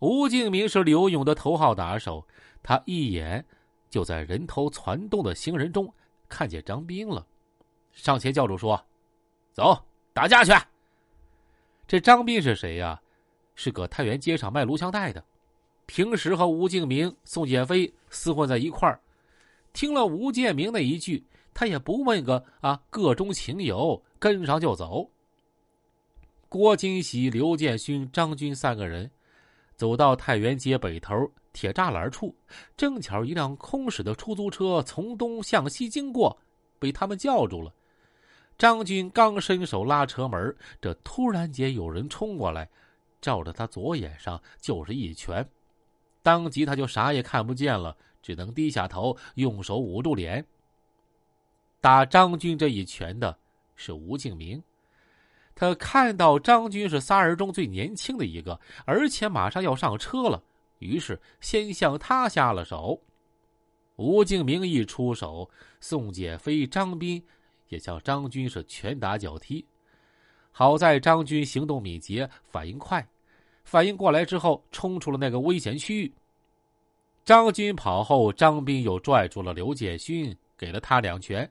吴敬明是刘勇的头号打手，他一眼就在人头攒动的行人中看见张斌了，上前叫住说：“走，打架去。”这张斌是谁呀？是搁太原街上卖录像带的，平时和吴敬明、宋建飞厮混在一块儿。听了吴建明那一句，他也不问个啊个中情由，跟上就走。郭金喜、刘建勋、张军三个人。走到太原街北头铁栅栏处，正巧一辆空驶的出租车从东向西经过，被他们叫住了。张军刚伸手拉车门，这突然间有人冲过来，照着他左眼上就是一拳，当即他就啥也看不见了，只能低下头，用手捂住脸。打张军这一拳的是吴敬明。他看到张军是仨人中最年轻的一个，而且马上要上车了，于是先向他下了手。吴敬明一出手，宋建飞、张斌也向张军是拳打脚踢。好在张军行动敏捷，反应快，反应过来之后冲出了那个危险区域。张军跑后，张斌又拽住了刘建勋，给了他两拳。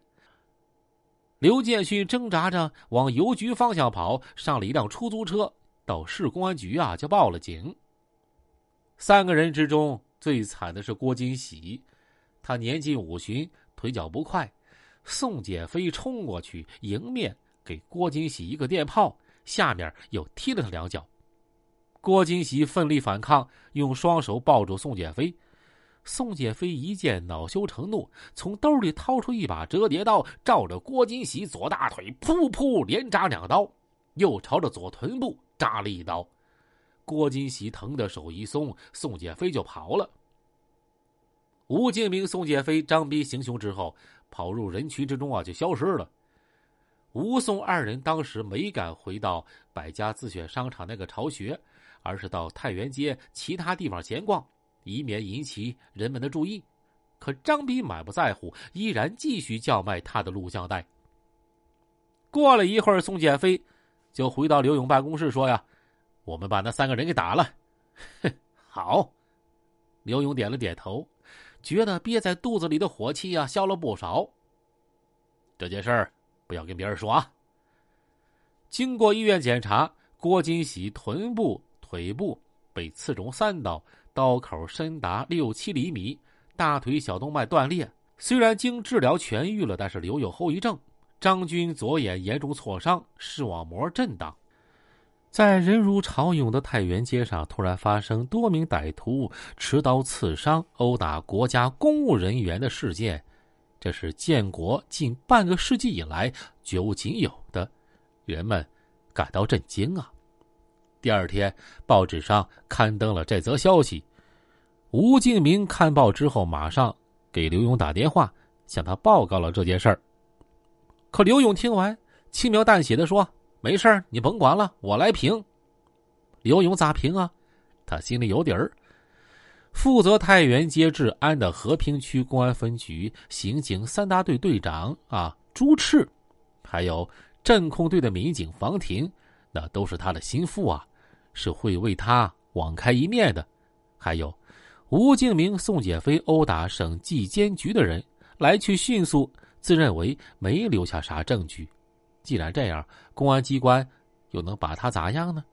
刘建勋挣扎着往邮局方向跑，上了一辆出租车，到市公安局啊就报了警。三个人之中最惨的是郭金喜，他年近五旬，腿脚不快。宋建飞冲过去迎面给郭金喜一个电炮，下面又踢了他两脚。郭金喜奋力反抗，用双手抱住宋建飞。宋建飞一见恼羞成怒，从兜里掏出一把折叠刀，照着郭金喜左大腿噗噗连扎两刀，又朝着左臀部扎了一刀。郭金喜疼得手一松，宋建飞就跑了。吴敬明、宋建飞、张斌行凶之后，跑入人群之中啊，就消失了。吴宋二人当时没敢回到百家自选商场那个巢穴，而是到太原街其他地方闲逛。以免引起人们的注意，可张斌满不在乎，依然继续叫卖他的录像带。过了一会儿，宋建飞就回到刘勇办公室说：“呀，我们把那三个人给打了。”好，刘勇点了点头，觉得憋在肚子里的火气呀消了不少。这件事儿不要跟别人说啊。经过医院检查，郭金喜臀部、腿部被刺中三刀。刀口深达六七厘米，大腿小动脉断裂。虽然经治疗痊愈了，但是留有后遗症。张军左眼严重挫伤，视网膜震荡。在人如潮涌的太原街上，突然发生多名歹徒持刀刺伤、殴打国家公务人员的事件，这是建国近半个世纪以来绝无仅有的，人们感到震惊啊！第二天，报纸上刊登了这则消息。吴敬明看报之后，马上给刘勇打电话，向他报告了这件事儿。可刘勇听完，轻描淡写的说：“没事儿，你甭管了，我来评。”刘勇咋评啊？他心里有底儿。负责太原街治安的和平区公安分局刑警三大队队长啊朱赤，还有镇控队的民警房婷，那都是他的心腹啊，是会为他网开一面的。还有。吴敬明、宋建飞殴打省纪监局的人，来去迅速，自认为没留下啥证据。既然这样，公安机关又能把他咋样呢？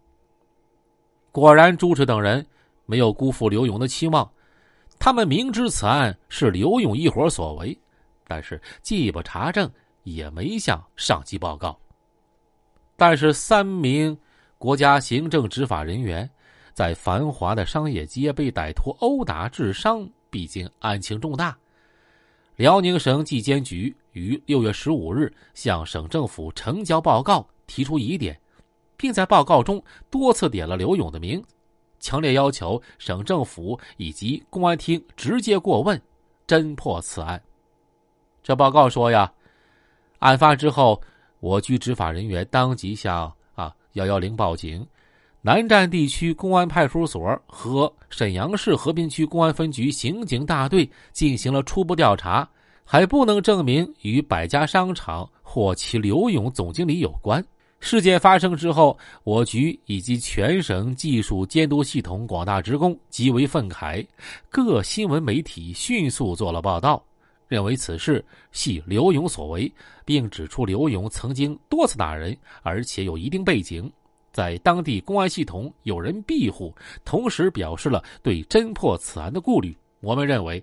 果然，朱赤等人没有辜负刘勇的期望，他们明知此案是刘勇一伙所为，但是既不查证，也没向上级报告。但是，三名国家行政执法人员。在繁华的商业街被歹徒殴打致伤，毕竟案情重大。辽宁省纪监局于六月十五日向省政府呈交报告，提出疑点，并在报告中多次点了刘勇的名，强烈要求省政府以及公安厅直接过问，侦破此案。这报告说呀，案发之后，我局执法人员当即向幺幺零报警。南站地区公安派出所和沈阳市和平区公安分局刑警大队进行了初步调查，还不能证明与百家商场或其刘勇总经理有关。事件发生之后，我局以及全省技术监督系统广大职工极为愤慨，各新闻媒体迅速做了报道，认为此事系刘勇所为，并指出刘勇曾经多次打人，而且有一定背景，在当地公安系统有人庇护，同时表示了对侦破此案的顾虑。我们认为，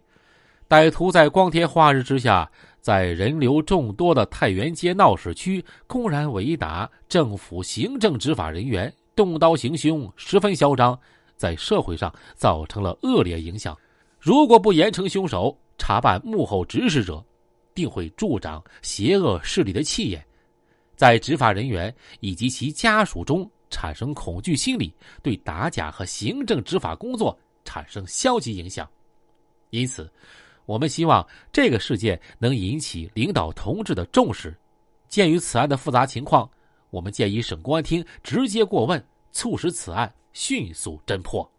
歹徒在光天化日之下。在人流众多的太原街闹市区，公然围打政府行政执法人员，动刀行凶，十分嚣张，在社会上造成了恶劣影响。如果不严惩凶手，查办幕后指使者，定会助长邪恶势力的气焰，在执法人员以及其家属中产生恐惧心理，对打假和行政执法工作产生消极影响。因此。我们希望这个事件能引起领导同志的重视。鉴于此案的复杂情况，我们建议省公安厅直接过问，促使此案迅速侦破。